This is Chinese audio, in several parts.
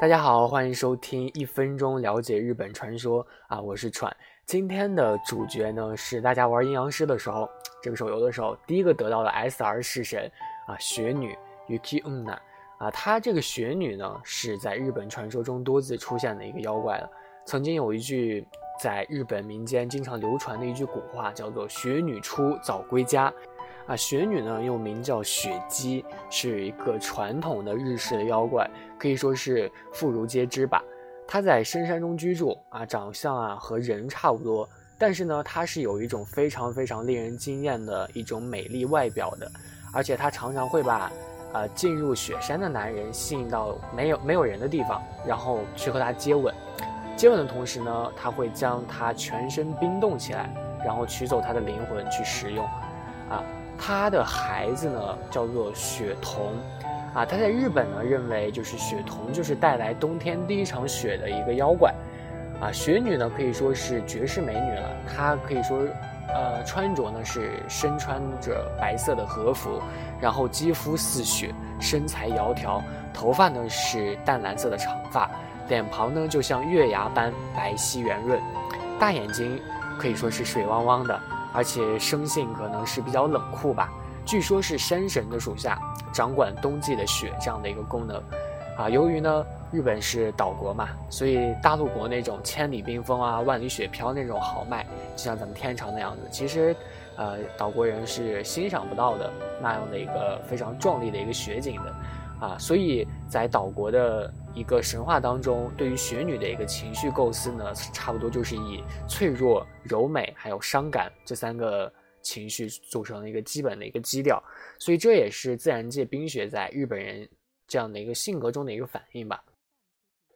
大家好，欢迎收听一分钟了解日本传说啊，我是喘。今天的主角呢是大家玩阴阳师的时候，这个手游的时候第一个得到的 SR 式神啊，雪女 Yuki Unna 啊，她这个雪女呢是在日本传说中多次出现的一个妖怪了。曾经有一句在日本民间经常流传的一句古话，叫做“雪女出，早归家”。啊，雪女呢又名叫雪姬，是一个传统的日式的妖怪，可以说是妇孺皆知吧。她在深山中居住，啊，长相啊和人差不多，但是呢，她是有一种非常非常令人惊艳的一种美丽外表的，而且她常常会把，呃，进入雪山的男人吸引到没有没有人的地方，然后去和他接吻。接吻的同时呢，他会将他全身冰冻起来，然后取走他的灵魂去食用，啊。他的孩子呢，叫做雪童，啊，他在日本呢认为就是雪童就是带来冬天第一场雪的一个妖怪，啊，雪女呢可以说是绝世美女了，她可以说，呃，穿着呢是身穿着白色的和服，然后肌肤似雪，身材窈窕，头发呢是淡蓝色的长发，脸庞呢就像月牙般白皙圆润，大眼睛可以说是水汪汪的。而且生性可能是比较冷酷吧，据说是山神的属下，掌管冬季的雪这样的一个功能，啊，由于呢日本是岛国嘛，所以大陆国那种千里冰封啊、万里雪飘那种豪迈，就像咱们天朝那样子，其实，呃，岛国人是欣赏不到的那样的一个非常壮丽的一个雪景的。啊，所以在岛国的一个神话当中，对于雪女的一个情绪构思呢，差不多就是以脆弱、柔美还有伤感这三个情绪组成的一个基本的一个基调。所以这也是自然界冰雪在日本人这样的一个性格中的一个反应吧。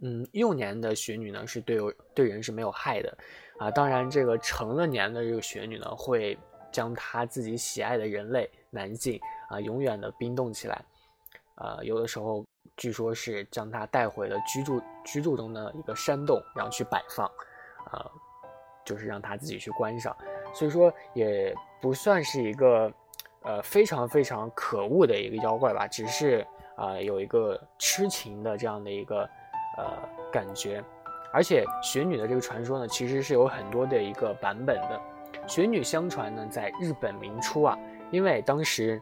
嗯，幼年的雪女呢是对对人是没有害的，啊，当然这个成了年的这个雪女呢，会将她自己喜爱的人类男性啊永远的冰冻起来。呃，有的时候据说是将它带回了居住居住中的一个山洞，然后去摆放，呃，就是让他自己去观赏。所以说也不算是一个呃非常非常可恶的一个妖怪吧，只是啊有一个痴情的这样的一个呃感觉。而且雪女的这个传说呢，其实是有很多的一个版本的。雪女相传呢，在日本明初啊，因为当时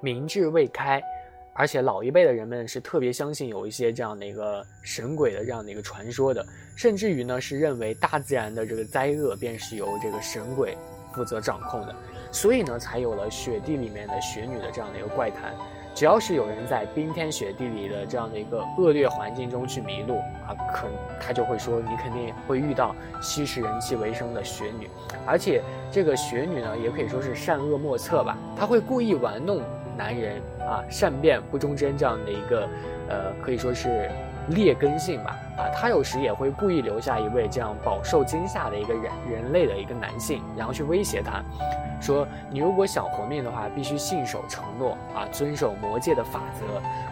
明治未开。而且老一辈的人们是特别相信有一些这样的一个神鬼的这样的一个传说的，甚至于呢是认为大自然的这个灾厄便是由这个神鬼负责掌控的，所以呢才有了雪地里面的雪女的这样的一个怪谈。只要是有人在冰天雪地里的这样的一个恶劣环境中去迷路啊，可他就会说你肯定会遇到吸食人气为生的雪女，而且这个雪女呢也可以说是善恶莫测吧，她会故意玩弄。男人啊，善变不忠贞这样的一个，呃，可以说是劣根性吧。啊，他有时也会故意留下一位这样饱受惊吓的一个人人类的一个男性，然后去威胁他，说你如果想活命的话，必须信守承诺啊，遵守魔界的法则，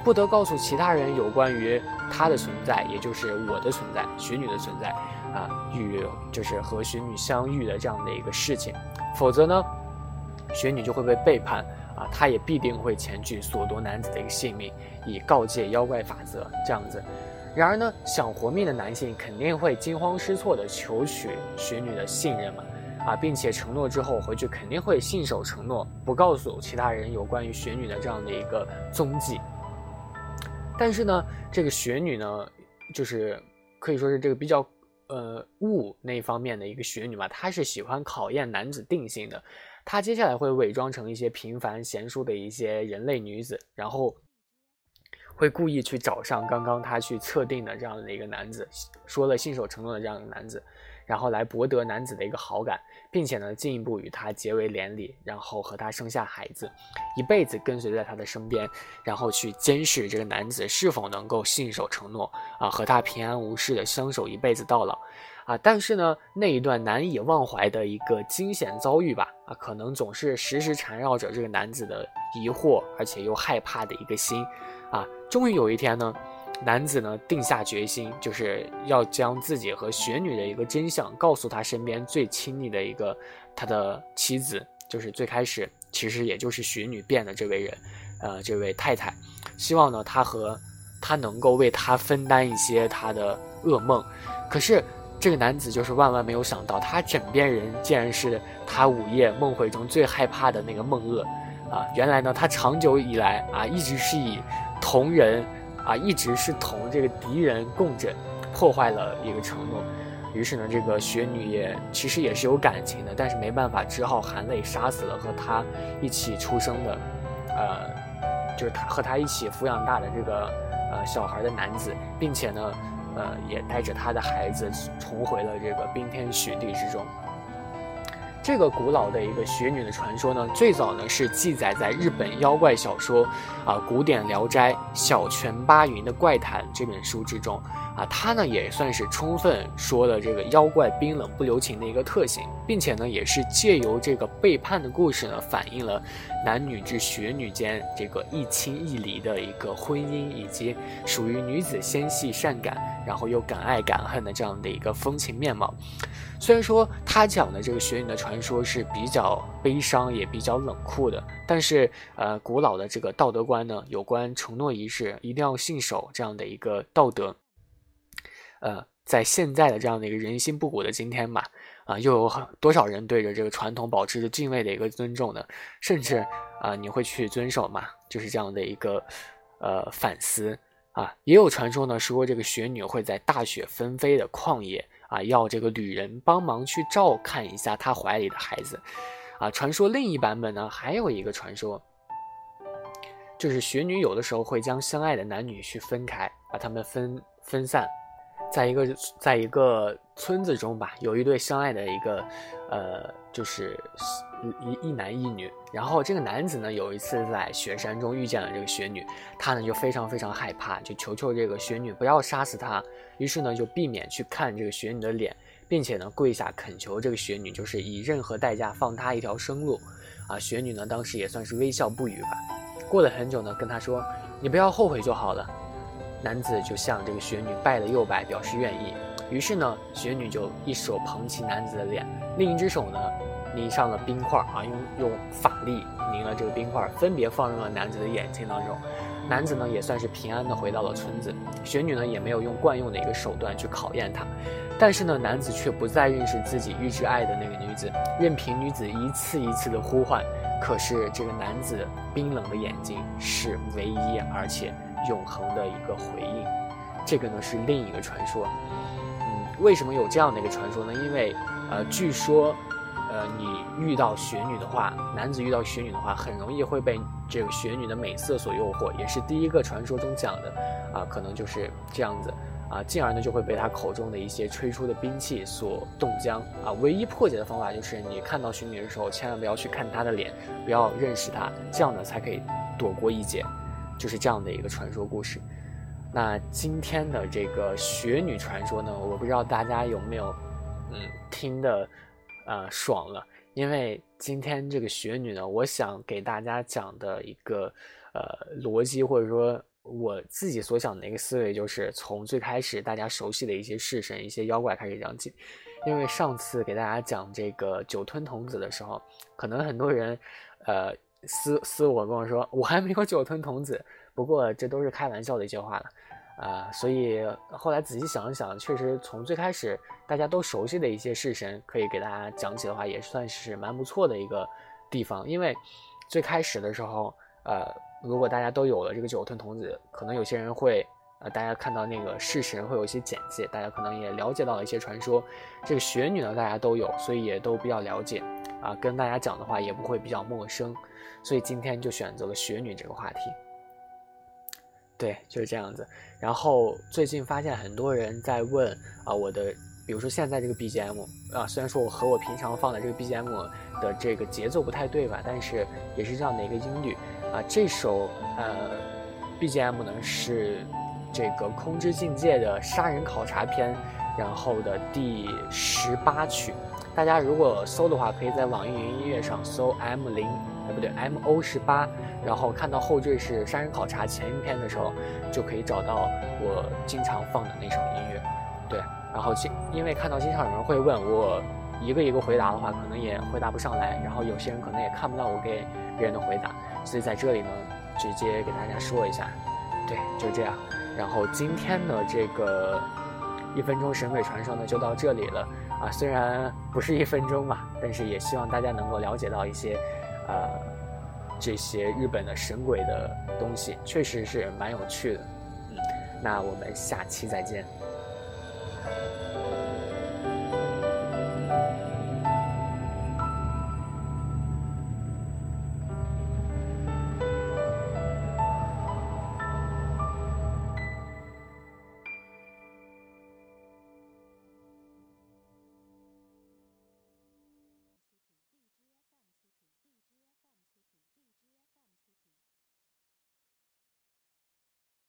不得告诉其他人有关于他的存在，也就是我的存在，雪女的存在啊，与就是和雪女相遇的这样的一个事情，否则呢，雪女就会被背叛。啊，他也必定会前去索夺男子的一个性命，以告诫妖怪法则这样子。然而呢，想活命的男性肯定会惊慌失措的求取雪女的信任嘛，啊，并且承诺之后回去肯定会信守承诺，不告诉其他人有关于雪女的这样的一个踪迹。但是呢，这个雪女呢，就是可以说是这个比较呃物那方面的一个雪女嘛，她是喜欢考验男子定性的。她接下来会伪装成一些平凡贤淑的一些人类女子，然后会故意去找上刚刚她去测定的这样的一个男子，说了信守承诺的这样的男子，然后来博得男子的一个好感，并且呢进一步与他结为连理，然后和他生下孩子，一辈子跟随在他的身边，然后去监视这个男子是否能够信守承诺啊，和他平安无事的相守一辈子到老。啊，但是呢，那一段难以忘怀的一个惊险遭遇吧，啊，可能总是时时缠绕着这个男子的疑惑，而且又害怕的一个心，啊，终于有一天呢，男子呢定下决心，就是要将自己和雪女的一个真相告诉他身边最亲密的一个他的妻子，就是最开始其实也就是雪女变的这位人，呃，这位太太，希望呢他和他能够为他分担一些他的噩梦。可是这个男子就是万万没有想到，他枕边人竟然是他午夜梦回中最害怕的那个梦恶。啊，原来呢，他长久以来啊，一直是以同人啊，一直是同这个敌人共枕，破坏了一个承诺。于是呢，这个雪女也其实也是有感情的，但是没办法，只好含泪杀死了和他一起出生的，呃，就是他和他一起抚养大的这个呃小孩的男子，并且呢，呃，也带着他的孩子重回了这个冰天雪地之中。这个古老的一个雪女的传说呢，最早呢是记载在日本妖怪小说啊《古典聊斋小泉八云的怪谈》这本书之中。啊，它呢也算是充分说了这个妖怪冰冷不留情的一个特性，并且呢也是借由这个背叛的故事呢，反映了男女之雪女间这个一亲一离的一个婚姻，以及属于女子纤细善感，然后又敢爱敢恨的这样的一个风情面貌。虽然说他讲的这个雪女的传说是比较悲伤，也比较冷酷的，但是呃，古老的这个道德观呢，有关承诺仪式一定要信守这样的一个道德。呃，在现在的这样的一个人心不古的今天吧，啊，又有很多少人对着这个传统保持着敬畏的一个尊重呢？甚至啊，你会去遵守吗？就是这样的一个呃反思啊。也有传说呢，说这个雪女会在大雪纷飞的旷野啊，要这个旅人帮忙去照看一下她怀里的孩子啊。传说另一版本呢，还有一个传说，就是雪女有的时候会将相爱的男女去分开，把他们分分散。在一个在一个村子中吧，有一对相爱的一个，呃，就是一一男一女。然后这个男子呢，有一次在雪山中遇见了这个雪女，他呢就非常非常害怕，就求求这个雪女不要杀死他。于是呢，就避免去看这个雪女的脸，并且呢跪下恳求这个雪女，就是以任何代价放他一条生路。啊，雪女呢当时也算是微笑不语吧。过了很久呢，跟他说：“你不要后悔就好了。”男子就向这个雪女拜了又拜，表示愿意。于是呢，雪女就一手捧起男子的脸，另一只手呢拧上了冰块啊，用用法力拧了这个冰块，分别放入了男子的眼睛当中。男子呢也算是平安的回到了村子。雪女呢也没有用惯用的一个手段去考验他，但是呢，男子却不再认识自己预知爱的那个女子，任凭女子一次一次的呼唤。可是这个男子冰冷的眼睛是唯一，而且。永恒的一个回应，这个呢是另一个传说。嗯，为什么有这样的一个传说呢？因为，呃，据说，呃，你遇到雪女的话，男子遇到雪女的话，很容易会被这个雪女的美色所诱惑，也是第一个传说中讲的，啊，可能就是这样子，啊，进而呢就会被他口中的一些吹出的兵器所冻僵，啊，唯一破解的方法就是你看到雪女的时候，千万不要去看她的脸，不要认识她，这样呢才可以躲过一劫。就是这样的一个传说故事。那今天的这个雪女传说呢，我不知道大家有没有，嗯，听的，呃，爽了。因为今天这个雪女呢，我想给大家讲的一个，呃，逻辑或者说我自己所想的一个思维，就是从最开始大家熟悉的一些式神、一些妖怪开始讲起。因为上次给大家讲这个酒吞童子的时候，可能很多人，呃。私私我跟我说，我还没有酒吞童子，不过这都是开玩笑的一些话了，啊，所以后来仔细想了想，确实从最开始大家都熟悉的一些式神，可以给大家讲起的话，也算是蛮不错的一个地方。因为最开始的时候，呃，如果大家都有了这个酒吞童子，可能有些人会，呃，大家看到那个式神会有一些简介，大家可能也了解到了一些传说。这个雪女呢，大家都有，所以也都比较了解，啊，跟大家讲的话也不会比较陌生。所以今天就选择了雪女这个话题，对，就是这样子。然后最近发现很多人在问啊，我的，比如说现在这个 BGM 啊，虽然说我和我平常放的这个 BGM 的这个节奏不太对吧，但是也是这样的一个音律啊。这首呃 BGM 呢是这个《空之境界》的杀人考察篇，然后的第十八曲。大家如果搜的话，可以在网易云音乐上搜 M 零。不对，M O 十八，然后看到后缀是杀人考察前一篇的时候，就可以找到我经常放的那首音乐。对，然后经因为看到经常有人会问我，一个一个回答的话，可能也回答不上来，然后有些人可能也看不到我给别人的回答，所以在这里呢，直接给大家说一下，对，就这样。然后今天的这个一分钟神鬼传说呢，就到这里了啊，虽然不是一分钟嘛，但是也希望大家能够了解到一些，呃，这些日本的神鬼的东西，确实是蛮有趣的。嗯，那我们下期再见。